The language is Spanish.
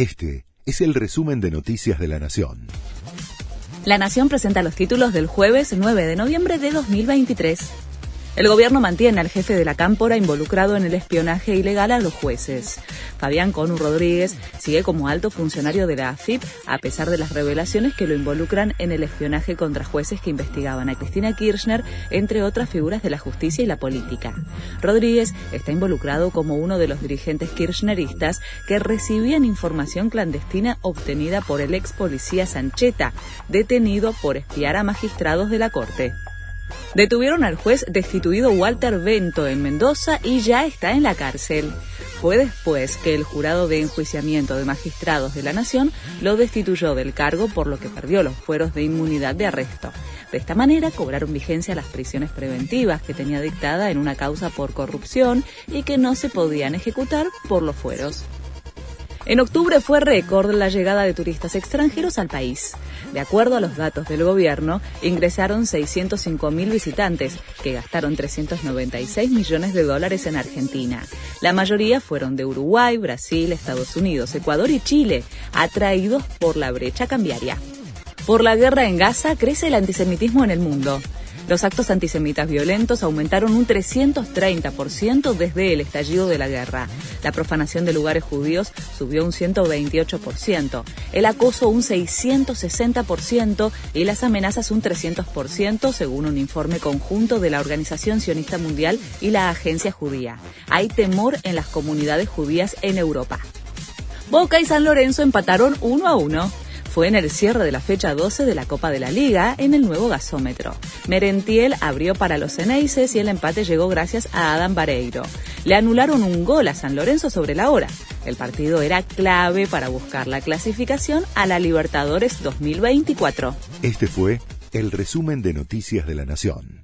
Este es el resumen de Noticias de la Nación. La Nación presenta los títulos del jueves 9 de noviembre de 2023. El gobierno mantiene al jefe de la Cámpora involucrado en el espionaje ilegal a los jueces. Fabián Conu Rodríguez sigue como alto funcionario de la AFIP a pesar de las revelaciones que lo involucran en el espionaje contra jueces que investigaban a Cristina Kirchner, entre otras figuras de la justicia y la política. Rodríguez está involucrado como uno de los dirigentes kirchneristas que recibían información clandestina obtenida por el ex policía Sancheta, detenido por espiar a magistrados de la Corte. Detuvieron al juez destituido Walter Bento en Mendoza y ya está en la cárcel. Fue después que el jurado de enjuiciamiento de magistrados de la Nación lo destituyó del cargo por lo que perdió los fueros de inmunidad de arresto. De esta manera cobraron vigencia las prisiones preventivas que tenía dictada en una causa por corrupción y que no se podían ejecutar por los fueros. En octubre fue récord la llegada de turistas extranjeros al país. De acuerdo a los datos del gobierno, ingresaron 605.000 visitantes, que gastaron 396 millones de dólares en Argentina. La mayoría fueron de Uruguay, Brasil, Estados Unidos, Ecuador y Chile, atraídos por la brecha cambiaria. Por la guerra en Gaza crece el antisemitismo en el mundo. Los actos antisemitas violentos aumentaron un 330% desde el estallido de la guerra. La profanación de lugares judíos subió un 128%, el acoso un 660% y las amenazas un 300%, según un informe conjunto de la Organización Sionista Mundial y la Agencia Judía. Hay temor en las comunidades judías en Europa. Boca y San Lorenzo empataron uno a uno fue en el cierre de la fecha 12 de la Copa de la Liga en el nuevo gasómetro. Merentiel abrió para los Ceneices y el empate llegó gracias a Adam Vareiro. Le anularon un gol a San Lorenzo sobre la hora. El partido era clave para buscar la clasificación a la Libertadores 2024. Este fue el resumen de Noticias de la Nación.